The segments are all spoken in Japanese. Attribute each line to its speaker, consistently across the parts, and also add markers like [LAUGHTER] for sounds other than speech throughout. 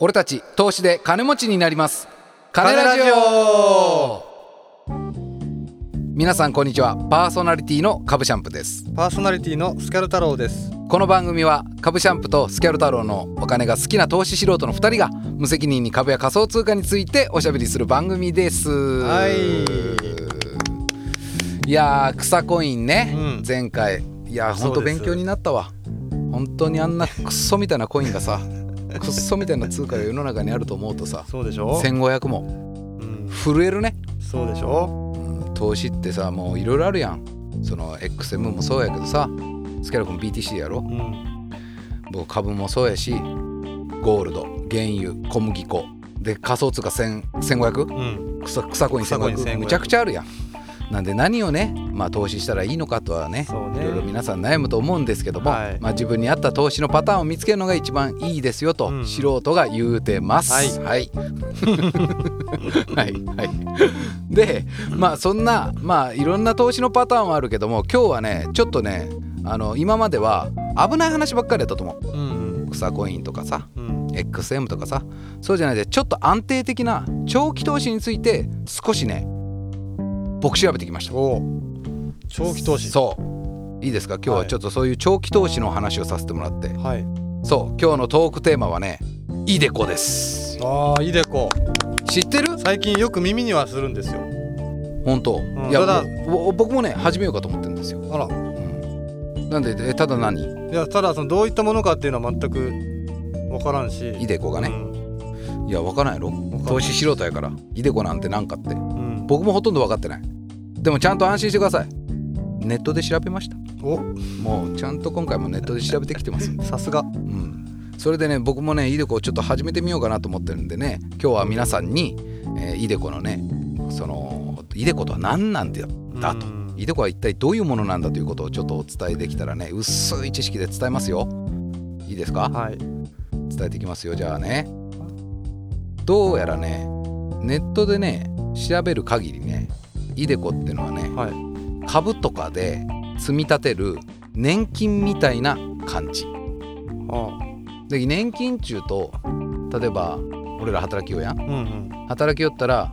Speaker 1: 俺たち投資で金持ちになります。金ラジオ。皆さんこんにちは。パーソナリティの株シャンプです。
Speaker 2: パーソナリティのスキャル太郎です。
Speaker 1: この番組は株シャンプとスキャル太郎のお金が好きな投資素人の2人が無責任に株や仮想通貨についておしゃべりする番組です。
Speaker 2: はい。
Speaker 1: いやー草コインね、
Speaker 2: うん。
Speaker 1: 前回。いやーほんと勉強になったわ。本当にあんなクソみたいなコインがさクソみたいな通貨が世の中にあると思うとさ
Speaker 2: そうでしょ
Speaker 1: ？1500も。
Speaker 2: うん。
Speaker 1: 震えるね。
Speaker 2: そうでしょ？
Speaker 1: 投資ってさもういろいろあるやん。その XM もそうやけどさスキャル君 BTC やろ？
Speaker 2: うん。
Speaker 1: 僕株もそうやしゴールド原油小麦粉。で仮想通貨1000 1500
Speaker 2: うん。
Speaker 1: 草草コイン
Speaker 2: 草コイン
Speaker 1: 1500
Speaker 2: 1500
Speaker 1: むちゃくちゃあるやんなんで何をねまあ投資したらいいのかとはね
Speaker 2: ね。
Speaker 1: いろいろ皆さん悩むと思うんですけども、
Speaker 2: はい。
Speaker 1: まあ、自分に合った投資のパターンを見つけるのが一番いいですよと、
Speaker 2: うん。
Speaker 1: 素人が言うてます。
Speaker 2: はい。
Speaker 1: はい、[LAUGHS] はいはい。でまあそんなまあいろんな投資のパターンはあるけども今日はねちょっとねあの今までは危ない話ばっかりやったと思う。
Speaker 2: うん。
Speaker 1: 草コインとかさ
Speaker 2: うん。
Speaker 1: XM とかさそうじゃないでちょっと安定的な長期投資について少しね僕調べてきました。
Speaker 2: お長期投資。
Speaker 1: そう。いいですか？今日はちょっとそういう長期投資の話をさせてもらって、
Speaker 2: はい。
Speaker 1: そう。今日のトークテーマはねイデコです。
Speaker 2: ああいいでこ
Speaker 1: 知ってる？
Speaker 2: 最近よく耳にはするんですよ。
Speaker 1: 本当、
Speaker 2: ん。
Speaker 1: いや
Speaker 2: ただ
Speaker 1: ぼ僕もね始めようかと思ってるんですよ、
Speaker 2: あら。
Speaker 1: うん、なんでえただ何？
Speaker 2: いやただそのどういったものかっていうのは全く分からんし。
Speaker 1: イデコがね、
Speaker 2: うん。
Speaker 1: いや分からんやろ。
Speaker 2: ん。
Speaker 1: 投資素人やから。イデコなんてなんかって。
Speaker 2: うん
Speaker 1: 僕もほとんど分かってない。でもちゃんと安心してください。ネットで調べました。
Speaker 2: お。
Speaker 1: もうちゃんと今回もネットで調べてきてます [LAUGHS]
Speaker 2: さすが。
Speaker 1: うん、それでね僕もねイデコをちょっと始めてみようかなと思ってるんでね今日は皆さんに、えーイデコのねそのイデコとは何なんだと。
Speaker 2: うん。
Speaker 1: イデコは一体どういうものなんだということをちょっとお伝えできたらね薄い知識で伝えますよ。いいですか？
Speaker 2: はい。
Speaker 1: 伝えていきますよじゃあね。どうやらねネットでね調べる限りねイデコってのはね
Speaker 2: はい。
Speaker 1: 株とかで積み立てる年金みたいな感じ。
Speaker 2: あ
Speaker 1: で年金中と例えば俺ら働きようやん。
Speaker 2: うんうん。
Speaker 1: 働きよったら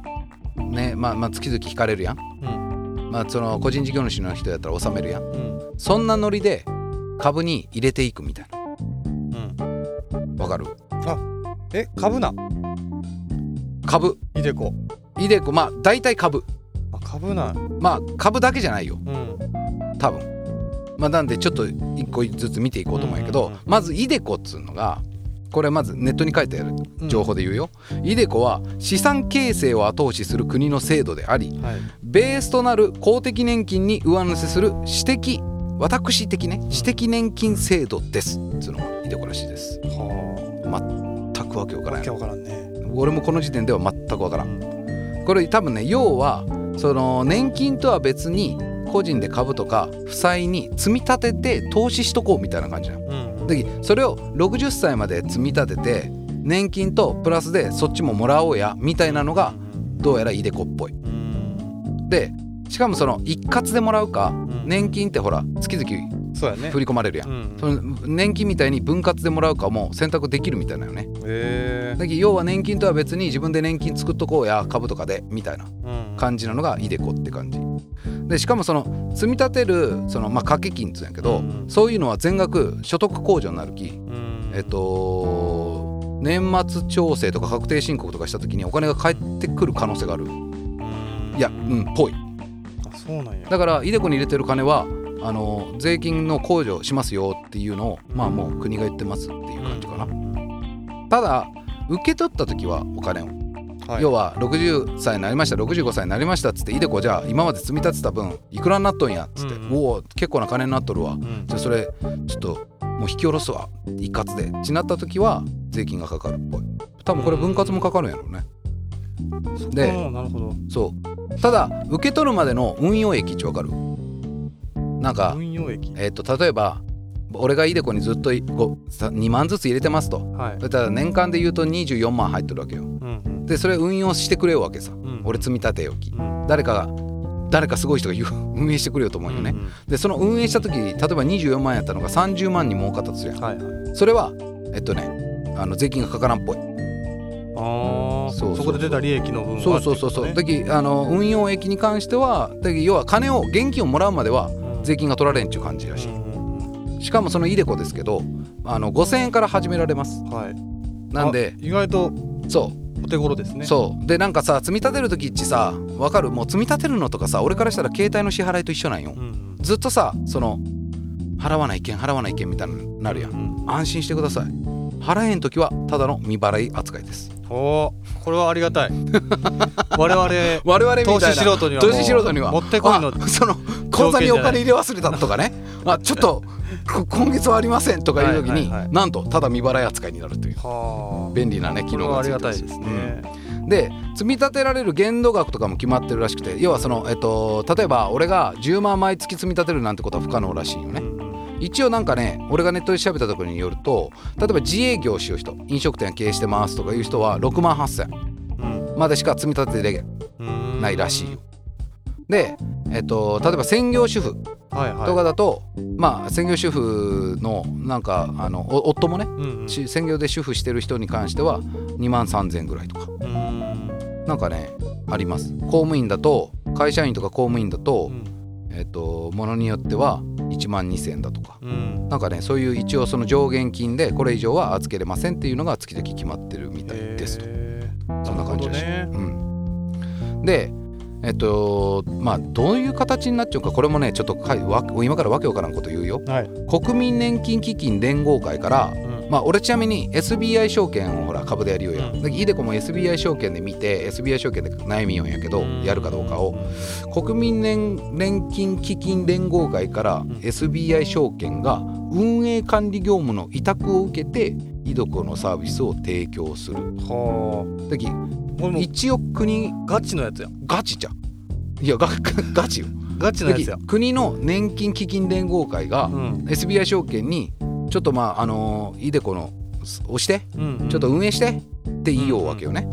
Speaker 1: ねまあまあ月々引かれるやん。
Speaker 2: うん。
Speaker 1: まあその個人事業主の人やったら納めるやん。
Speaker 2: うん。
Speaker 1: そんなノリで株に入れていくみたい
Speaker 2: うん。
Speaker 1: なわかる？
Speaker 2: え株な
Speaker 1: 株。
Speaker 2: いでこ
Speaker 1: イデコ。まあ大体株。
Speaker 2: あ株な
Speaker 1: まあ株だけじゃないよ。
Speaker 2: うん。
Speaker 1: 多分。まあなんでちょっと一個ずつ見ていこうと思うんやけど、
Speaker 2: うんうんうん。
Speaker 1: まずイデコっつうのがこれまずネットに書いてある情報で言うよ、イデコは資産形成を後押しする国の制度であり
Speaker 2: はい。
Speaker 1: ベースとなる公的年金に上乗せする私的私的ね私的年金制度です。つうのがイデコらしいです。
Speaker 2: は
Speaker 1: 全くわけわからない
Speaker 2: わからんね
Speaker 1: 俺もこの時点では全くわから
Speaker 2: うん。ん
Speaker 1: これ多分ね要はその年金とは別に個人で株とか負債に積み立てて投資しとこうみたいな感じなの。
Speaker 2: うん
Speaker 1: でそれを60歳まで積み立てて年金とプラスでそっちももらおうやみたいなのがどうやらイデコっぽい。
Speaker 2: うん。
Speaker 1: でしかもその一括でもらうか
Speaker 2: ん。
Speaker 1: 年金ってほら月々
Speaker 2: そうやね。
Speaker 1: 振り込まれるやん、
Speaker 2: うん
Speaker 1: その年金みたいに分割でもらうかも選択できるみたいなよね。
Speaker 2: へえ
Speaker 1: だけど要は年金とは別に自分で年金作っとこうや株とかでみたいな
Speaker 2: うん。
Speaker 1: 感じなのがイデコって感じ。でしかもその積み立てるそのまあ掛け金っつうんやけど、
Speaker 2: うん。
Speaker 1: そういうのは全額所得控除になるき
Speaker 2: うん。
Speaker 1: えっと年末調整とか確定申告とかした時にお金が返ってくる可能性がある。
Speaker 2: うん。
Speaker 1: いやうんぽい。
Speaker 2: あそうなんや。
Speaker 1: だからイデコに入れてる金はあの税金の控除しますよっていうのをまあもう国が言ってますっていう感じかな、ただ受け取った時はお金を、
Speaker 2: はい。
Speaker 1: 要は60歳になりました65歳になりましたっつってイデコじゃあ今まで積み立てた分いくらになっとんやっつって、
Speaker 2: うん
Speaker 1: おお結構な金になっとるわ。
Speaker 2: うん。
Speaker 1: じゃあそれちょっともう引き下ろすわ。一括で。ちなった時は税金がかかるっぽい。多分これ分割もかかるんやろうね。で
Speaker 2: うんなるほど。
Speaker 1: そう。ただ受け取るまでの運用益ってわかる？なんか
Speaker 2: 運用益。
Speaker 1: えっ、と例えば俺がイデコにずっとごさ2万ずつ入れてますと。
Speaker 2: はい。
Speaker 1: だから年間で言うと24万入ってるわけよ。
Speaker 2: うんうん。
Speaker 1: でそれ運用してくれよわけさ。
Speaker 2: うん
Speaker 1: 俺積み立てよき。
Speaker 2: うん
Speaker 1: 誰かが誰かすごい人が [LAUGHS] 運営してくれよと思うよね、
Speaker 2: ん
Speaker 1: でその運営した時例えば24万円やったのが30万に儲かったとするやん
Speaker 2: はいはい。
Speaker 1: それはえっとねあの税金がかからんっぽい。
Speaker 2: こで出た利益の分は
Speaker 1: そうそうそうそう。だきあの運用益に関しては要は金を現金をもらうまでは税金が取られんっていう感じらしい。しかもそのイデコですけどあの5000円から始められます。
Speaker 2: はい。
Speaker 1: なんで
Speaker 2: あ意外と
Speaker 1: そう。
Speaker 2: お手頃ですね。
Speaker 1: そう。でなんかさ積み立てる時ってさわかる？もう積み立てるのとかさ俺からしたら携帯の支払いと一緒なんよ。
Speaker 2: うんうん。
Speaker 1: ずっとさその払わないけん払わないけんみたいになるやん。
Speaker 2: うん
Speaker 1: 安心してください。払えん時はただの未払い扱いです。
Speaker 2: おー。これはありがたい。[LAUGHS] 我々
Speaker 1: 我々みたいな。
Speaker 2: 投資素人には
Speaker 1: 投資素人には。
Speaker 2: もってこいの。
Speaker 1: あその口座にお金入れ忘れたとかね。[LAUGHS] あちょっとこ今月はありませんとかいう時に、
Speaker 2: はいはいはい。
Speaker 1: なんとただ未払い扱いになるという。
Speaker 2: はあ。
Speaker 1: 便利なね機能がついて
Speaker 2: りがたいですね、
Speaker 1: うんで積み立てられる限度額とかも決まってるらしくて要はその、えっと、例えば俺が10万毎月積み立てるなんてことは不可能らしいよね。
Speaker 2: うん
Speaker 1: 一応なんかね俺がネットで調べたところによると例えば自営業をしよう人飲食店経営してますとかいう人は6万8000
Speaker 2: うん。
Speaker 1: までしか積み立てで
Speaker 2: うん
Speaker 1: ないらしいよで、えっと、例えば専業主婦
Speaker 2: はいはい。
Speaker 1: とかだと、まあ専業主婦のなんかあのお夫もね
Speaker 2: うんうん。
Speaker 1: し専業で主婦してる人に関しては2万3000ぐらいとか。
Speaker 2: うん。
Speaker 1: なんかねあります。公務員だと会社員とか公務員だと、えっとものによっては1万2000円だとか。
Speaker 2: うん。
Speaker 1: なんかねそういう一応その上限金でこれ以上は預けれませんっていうのが月々決まってるみたいですと、そんな感じらしい、
Speaker 2: なるほどね。
Speaker 1: うん、でえっとまあどういう形になっちゃうかこれもねちょっと今からわけわからんこと言うよ。
Speaker 2: はい、
Speaker 1: 国民年金基金連合会から
Speaker 2: うん
Speaker 1: まあ俺ちなみに SBI 証券をほら株でやるよや、
Speaker 2: うん。
Speaker 1: ん、でイデコも SBI 証券で見て SBI 証券で悩みよんやけど
Speaker 2: うん。
Speaker 1: やるかどうかを。国民年年金基金連合会から
Speaker 2: ん。
Speaker 1: SBI 証券が運営管理業務の委託を受けてイデコのサービスを提供する。
Speaker 2: は
Speaker 1: だき
Speaker 2: あこれもう
Speaker 1: 一応国
Speaker 2: ガチのやつや
Speaker 1: ガチじゃんいやガガチよ。
Speaker 2: ガチのやつや。
Speaker 1: 国の年金基金連合会が
Speaker 2: うん。
Speaker 1: SBI 証券にちょっとまああのイデコの押して
Speaker 2: うん
Speaker 1: ちょっと運営してって言いようわけよね。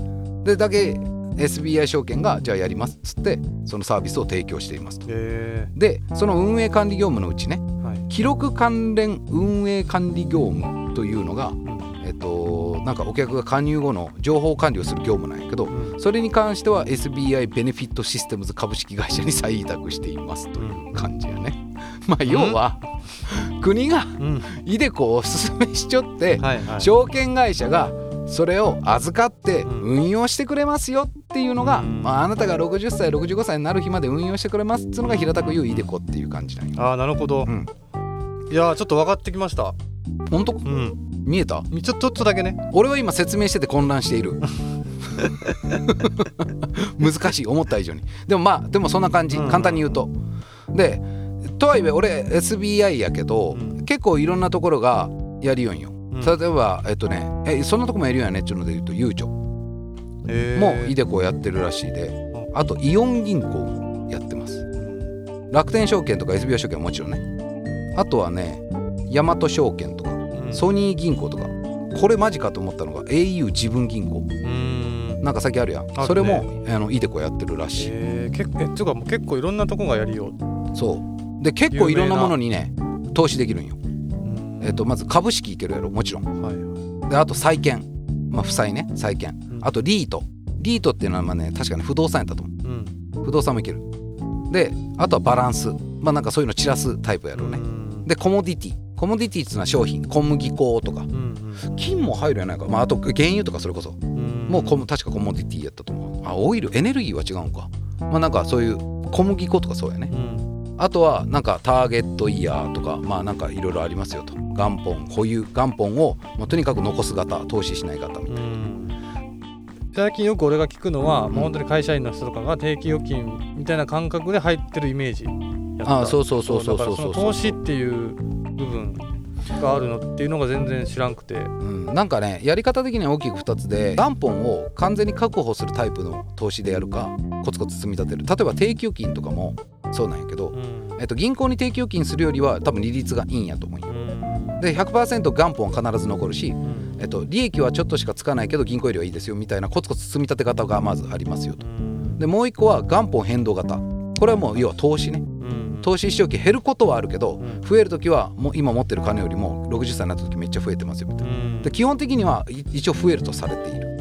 Speaker 1: でだけ SBI 証券がじゃあやりますっつってそのサービスを提供していますと。
Speaker 2: へ
Speaker 1: でその運営管理業務のうちね
Speaker 2: えはい。
Speaker 1: 記録関連運営管理業務というのが、えっと、なんかお客が加入後の情報管理をする業務なんやけど
Speaker 2: うん。
Speaker 1: それに関しては SBI ベネフィットシステムズ株式会社に再委託していますという感じやね。まあ要は国が
Speaker 2: うん。
Speaker 1: イデコをおすすめしちょって証券会社がそれを預かって
Speaker 2: うん。
Speaker 1: 運用してくれますよっていうのが、
Speaker 2: うん。
Speaker 1: まあ、あなたが60歳65歳になる日まで運用してくれますっていうのが平たく言うイデコっていう感じなんよ。
Speaker 2: ああなるほど、
Speaker 1: うん。
Speaker 2: いやーちょっと分かってきました。
Speaker 1: 本当？
Speaker 2: うん。
Speaker 1: 見えた？
Speaker 2: ちょちょっとだけね。
Speaker 1: 俺は今説明してて混乱している。[LAUGHS] 難しい。思った以上に。でもまあでもそんな感じ。
Speaker 2: うん。
Speaker 1: 簡単に言うと。でとはいえ俺 SBI やけど、
Speaker 2: うん。
Speaker 1: 結構いろんなところがやるよんよ、
Speaker 2: ん。
Speaker 1: 例えばえっとねえそんなとこもやるよねっていうので言うとゆうちょもイデコをやってるらしいで。あとイオン銀行もやってます。楽天証券とか SBI 証券はもちろんね。あとはね大和証券とか
Speaker 2: うん。
Speaker 1: ソニー銀行とか。これマジかと思ったのが au 自分銀行。
Speaker 2: うん。
Speaker 1: なんか先あるやん、
Speaker 2: ね。
Speaker 1: それもあのイデコやってるらしい、
Speaker 2: えー、結構えつうかもう結構いろんなとこがやりよう。
Speaker 1: そうで結構いろんなものにね投資できるんよ、
Speaker 2: うん。
Speaker 1: えっとまず株式いけるやろもちろん。
Speaker 2: はいはい。
Speaker 1: であと債券。まあ負債ね債券。
Speaker 2: うん。
Speaker 1: あとリート。リートっていうのはまあね確かに不動産やったと思
Speaker 2: う。ん。
Speaker 1: う不動産もいける。であとはバランス。まあなんかそういうの散らすタイプやろうね、
Speaker 2: うん。
Speaker 1: でコモディティ。コモディティっていうのは商品。小麦粉とか。
Speaker 2: うん
Speaker 1: 金も入るやないか、まあ、あと原油とかそれこそ。
Speaker 2: うん。
Speaker 1: もう確かコモディティやったと思う。あオイルエネルギーは違うんか。まあなんかそういう小麦粉とかそうやね。
Speaker 2: うん
Speaker 1: あとはなんかターゲットイヤーとかまあなんかいろいろありますよと。元本保有元本をもうとにかく残す型投資しない型みたいな。
Speaker 2: うん最近よく俺が聞くのは、
Speaker 1: ん。
Speaker 2: もう本当に会社員の人とかが定期預金みたいな感覚で入ってるイメージ
Speaker 1: ああそうそうそうそうそうそう
Speaker 2: 投資っていう部分があるのっていうのが全然知らんくて。
Speaker 1: うん、なんかねやり方的には大きく2つで元本を完全に確保するタイプの投資でやるかコツコツ積み立てる。例えば定期預金とかもそうなんやけど、
Speaker 2: うん。
Speaker 1: えっと、銀行に定期預金するよりは多分利率がいいんやと思うよ。
Speaker 2: うん。
Speaker 1: で100%元本は必ず残るし、
Speaker 2: うん。
Speaker 1: えっと、利益はちょっとしかつかないけど銀行よりはいいですよみたいなコツコツ積み立て方がまずありますよと。
Speaker 2: うん。
Speaker 1: でもう一個は元本変動型。これはもう要は投資ね。
Speaker 2: うん。
Speaker 1: 投資しておき減ることはあるけど
Speaker 2: うん。
Speaker 1: 増える時はもう今持ってる金よりも60歳になった時めっちゃ増えてますよみたいな。
Speaker 2: うん。
Speaker 1: で基本的にはい一応増えるとされている、
Speaker 2: うん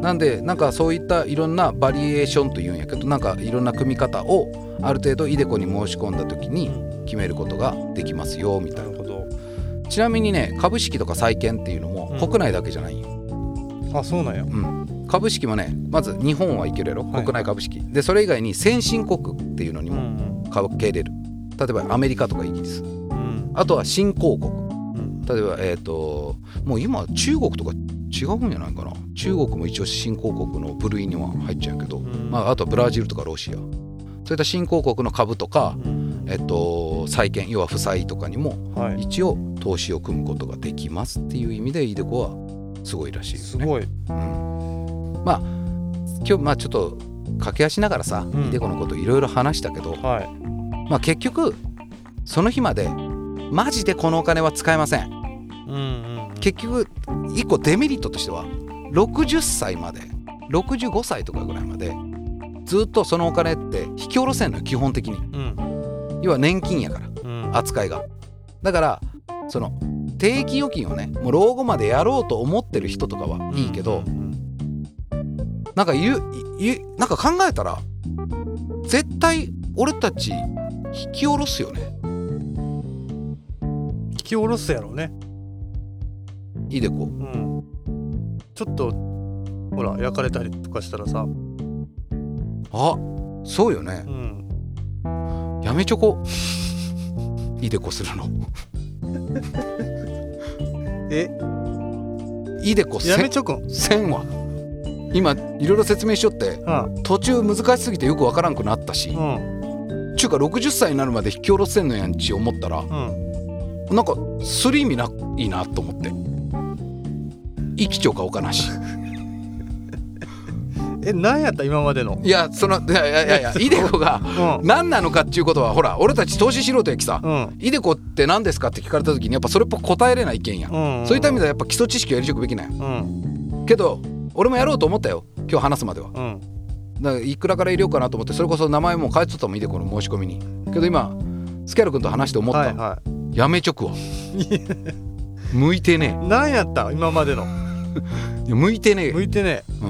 Speaker 1: なんでなんかそういったいろんなバリエーションというんやけどなんかいろんな組み方をある程度イデコに申し込んだ時に決めることができますよみたな。
Speaker 2: ないるほど。
Speaker 1: ちなみにね株式とか債券っていうのも
Speaker 2: うん。
Speaker 1: 国内だけじゃないんよ、
Speaker 2: あそうなんや。
Speaker 1: うん。株式もねまず日本はいけるやろ？
Speaker 2: はい。
Speaker 1: 国内株式、でそれ以外に先進国っていうのに
Speaker 2: う
Speaker 1: も
Speaker 2: ん。
Speaker 1: 株けれる。例えばアメリカとかイギリス。
Speaker 2: うん。
Speaker 1: あとは新興国。
Speaker 2: うん。
Speaker 1: 例えばえっ、ともう今中国とか違うんじゃないかな。中国も一応新興国の部類には入っちゃうけど、
Speaker 2: うん。
Speaker 1: まあ、あとはブラジルとかロシア。そういった新興国の株とか、
Speaker 2: うん。
Speaker 1: えっと、債券要は負債とかにも
Speaker 2: はい。
Speaker 1: 一応投資を組むことができますっていう意味でイデコはすごいらしいですね。
Speaker 2: すごい。
Speaker 1: うん、まあ今日まあちょっと駆け足ながらさ、
Speaker 2: ん。
Speaker 1: イデコのこといろいろ話したけど、
Speaker 2: はい。
Speaker 1: まあ、結局その日までマジでこのお金は使えません結局一個デメリットとしては60歳まで65歳とかぐらいまでずっとそのお金って引き下ろせんのよ基本的に。
Speaker 2: うん。
Speaker 1: 要は年金やから
Speaker 2: うん。
Speaker 1: 扱いが。だからその定期預金をねもう老後までやろうと思ってる人とかはいいけど、
Speaker 2: うん。
Speaker 1: なんか言う言うなんか考えたら絶対俺たち引き下ろすよね。
Speaker 2: 引き下ろすやろうね
Speaker 1: イデコ
Speaker 2: う。ん。ちょっとほら焼かれたりとかしたらさ。
Speaker 1: あそうよね。
Speaker 2: うん。
Speaker 1: やめちょこ。イデコするの。[LAUGHS]
Speaker 2: え？
Speaker 1: イデコ
Speaker 2: やめん
Speaker 1: 1000は今いろいろ説明しよって。
Speaker 2: うん。
Speaker 1: 途中難しすぎてよくわからんくなったし、
Speaker 2: うん。
Speaker 1: ちゅうか60歳になるまで引き下ろせんのやんち思ったら。
Speaker 2: うん。
Speaker 1: なんかする意味ないいなと思って生きちょうかおかなし。[LAUGHS]
Speaker 2: え何やった今までの？
Speaker 1: いやそのいやいやいやいや [LAUGHS] イデコが
Speaker 2: うん。
Speaker 1: 何なのかっていうことはほら俺たち投資素人やきさ。
Speaker 2: うん。
Speaker 1: イデコって何ですかって聞かれた時にやっぱそれっぽく答えれない意見や。ん、
Speaker 2: うん。
Speaker 1: そういった意味ではやっぱ基礎知識をやりちょくべきなんや。
Speaker 2: うん。
Speaker 1: けど俺もやろうと思ったよ。今日話すまでは。
Speaker 2: うん。
Speaker 1: だからいくらから入れようかなと思ってそれこそ名前も変えとったもんイデコの申し込みに。けど今スキャル君と話して思った、
Speaker 2: はいは
Speaker 1: やめちょくわ。
Speaker 2: い
Speaker 1: 向いてね
Speaker 2: 何やった今までの？
Speaker 1: え [LAUGHS] いや向いてねえ。
Speaker 2: 向いてね
Speaker 1: う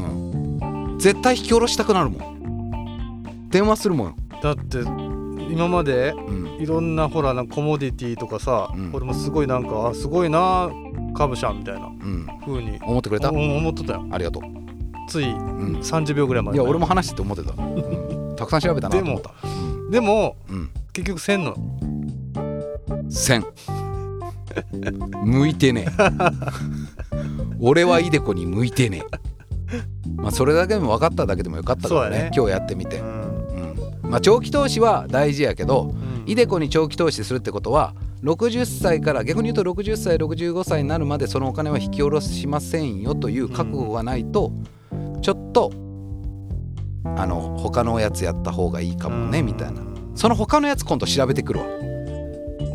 Speaker 1: ん、絶対引き下ろしたくなるもん。電話するもん、
Speaker 2: だって今まで
Speaker 1: うん、
Speaker 2: いろんなほらなコモディティとかさ、
Speaker 1: うん。
Speaker 2: 俺もすごいなんかあすごいな株じゃんみたいな
Speaker 1: うん、
Speaker 2: 風に。
Speaker 1: 思ってくれた？
Speaker 2: お思っとったよ。
Speaker 1: ありがとう、
Speaker 2: つい
Speaker 1: うん、
Speaker 2: 30秒ぐらいまで
Speaker 1: いや俺も話してて思ってた、うん。たくさん調べたなと思った。
Speaker 2: でも
Speaker 1: うん、うん、
Speaker 2: 結局せんの
Speaker 1: 千向いてねえ [LAUGHS] 俺はイデコに向いてね。え [LAUGHS] まあそれだけでも分かっただけでもよかったからね。
Speaker 2: ね。
Speaker 1: 今日やってみて。
Speaker 2: う、ん。
Speaker 1: うん、まあ長期投資は大事やけどイデコに長期投資するってことは60歳から逆に言うと60歳65歳になるまでそのお金は引き下ろしませんよという覚悟がないとちょっとあの他のやつやった方がいいかもねみたいな。その他のやつ今度調べてくるわ。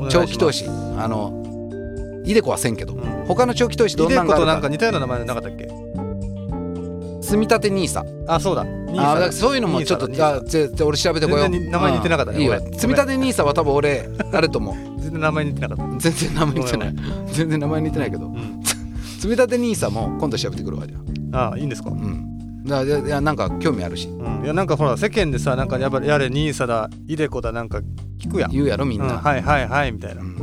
Speaker 1: 長期投資。あのイデコはせんけど
Speaker 2: うん。
Speaker 1: 他の長期投資どんなんがあるか。
Speaker 2: コとなんか似たような名前なかったっけ？
Speaker 1: 積み立て NISA
Speaker 2: あそうだ。
Speaker 1: あそういうのもちょっとあぜぜ俺調べてこよう。
Speaker 2: 名前似てなかったね
Speaker 1: うんいい積み立て NISA は多分俺あると思う。
Speaker 2: 全然名前似てなかった。
Speaker 1: 全然名前似てない。全然名前似てないけど。
Speaker 2: うん。
Speaker 1: 積み立て NISA も今度調べてくるわじゃあ。
Speaker 2: あいいんですか？
Speaker 1: うん。だいやなんか興味あるし。
Speaker 2: うん。いやなんかほら世間でさなんかやっぱりやれニーサだイデコだなんか聞くやん。
Speaker 1: 言うやろみん
Speaker 2: うん。
Speaker 1: な、
Speaker 2: はいはいはいみたいな。
Speaker 1: うん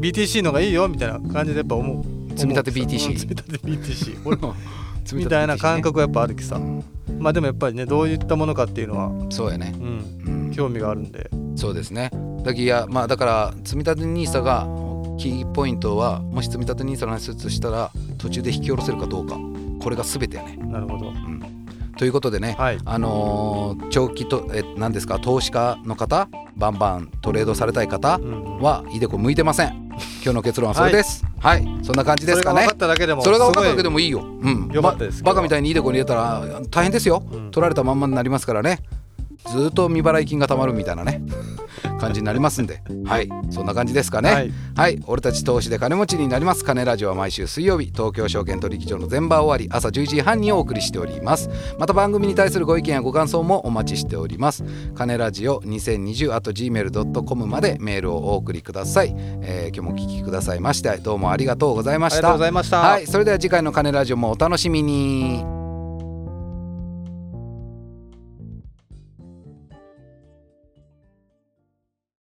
Speaker 2: BTC のがいいよみたいな感じでやっぱ思う。
Speaker 1: 積み立て BTC
Speaker 2: う。ん [LAUGHS] 積み立て BTC [LAUGHS] 俺
Speaker 1: 積み立て
Speaker 2: みたいな感覚はやっぱあるきさ。
Speaker 1: うん
Speaker 2: まあでもやっぱりねどういったものかっていうのは
Speaker 1: そうやね、
Speaker 2: うん。
Speaker 1: うん、
Speaker 2: 興味があるんで。
Speaker 1: そうですね。だけいやまあだから積み立て NISA がキーポイントはもし積み立て NISA の話するとしたら途中で引き下ろせるかどうか。これが全てやね。
Speaker 2: なるほど。
Speaker 1: ということでね、
Speaker 2: はい。
Speaker 1: あのー長期とえ何ですか投資家の方バンバントレードされたい方
Speaker 2: うん
Speaker 1: はイデコ向いてません今日の結論はそれです。はい、そんな感じですかね。
Speaker 2: それが分かっただけでも
Speaker 1: それが分かっただけで
Speaker 2: も
Speaker 1: もいいよ、うん、
Speaker 2: よかったです
Speaker 1: ばバカみたいにイデコに入れたら大変ですよ、
Speaker 2: うん。
Speaker 1: 取られたまんまになりますからね。ずーっと未払い金がたまるみたいなね感じになりますんで。はい。そんな感じですかね。
Speaker 2: はい。
Speaker 1: はい、俺たち投資で金持ちになります金ラジオは毎週水曜日東京証券取引所の全場終わり朝11時半にお送りしております。また番組に対するご意見やご感想もお待ちしております。金ラジオ2020 at gmail.com までメールをお送りください、えー今日もお聞きくださいましてどうもありがとうございま
Speaker 2: ありがとう
Speaker 1: した
Speaker 2: ございました。
Speaker 1: はい。それでは次回の金ラジオもお楽しみに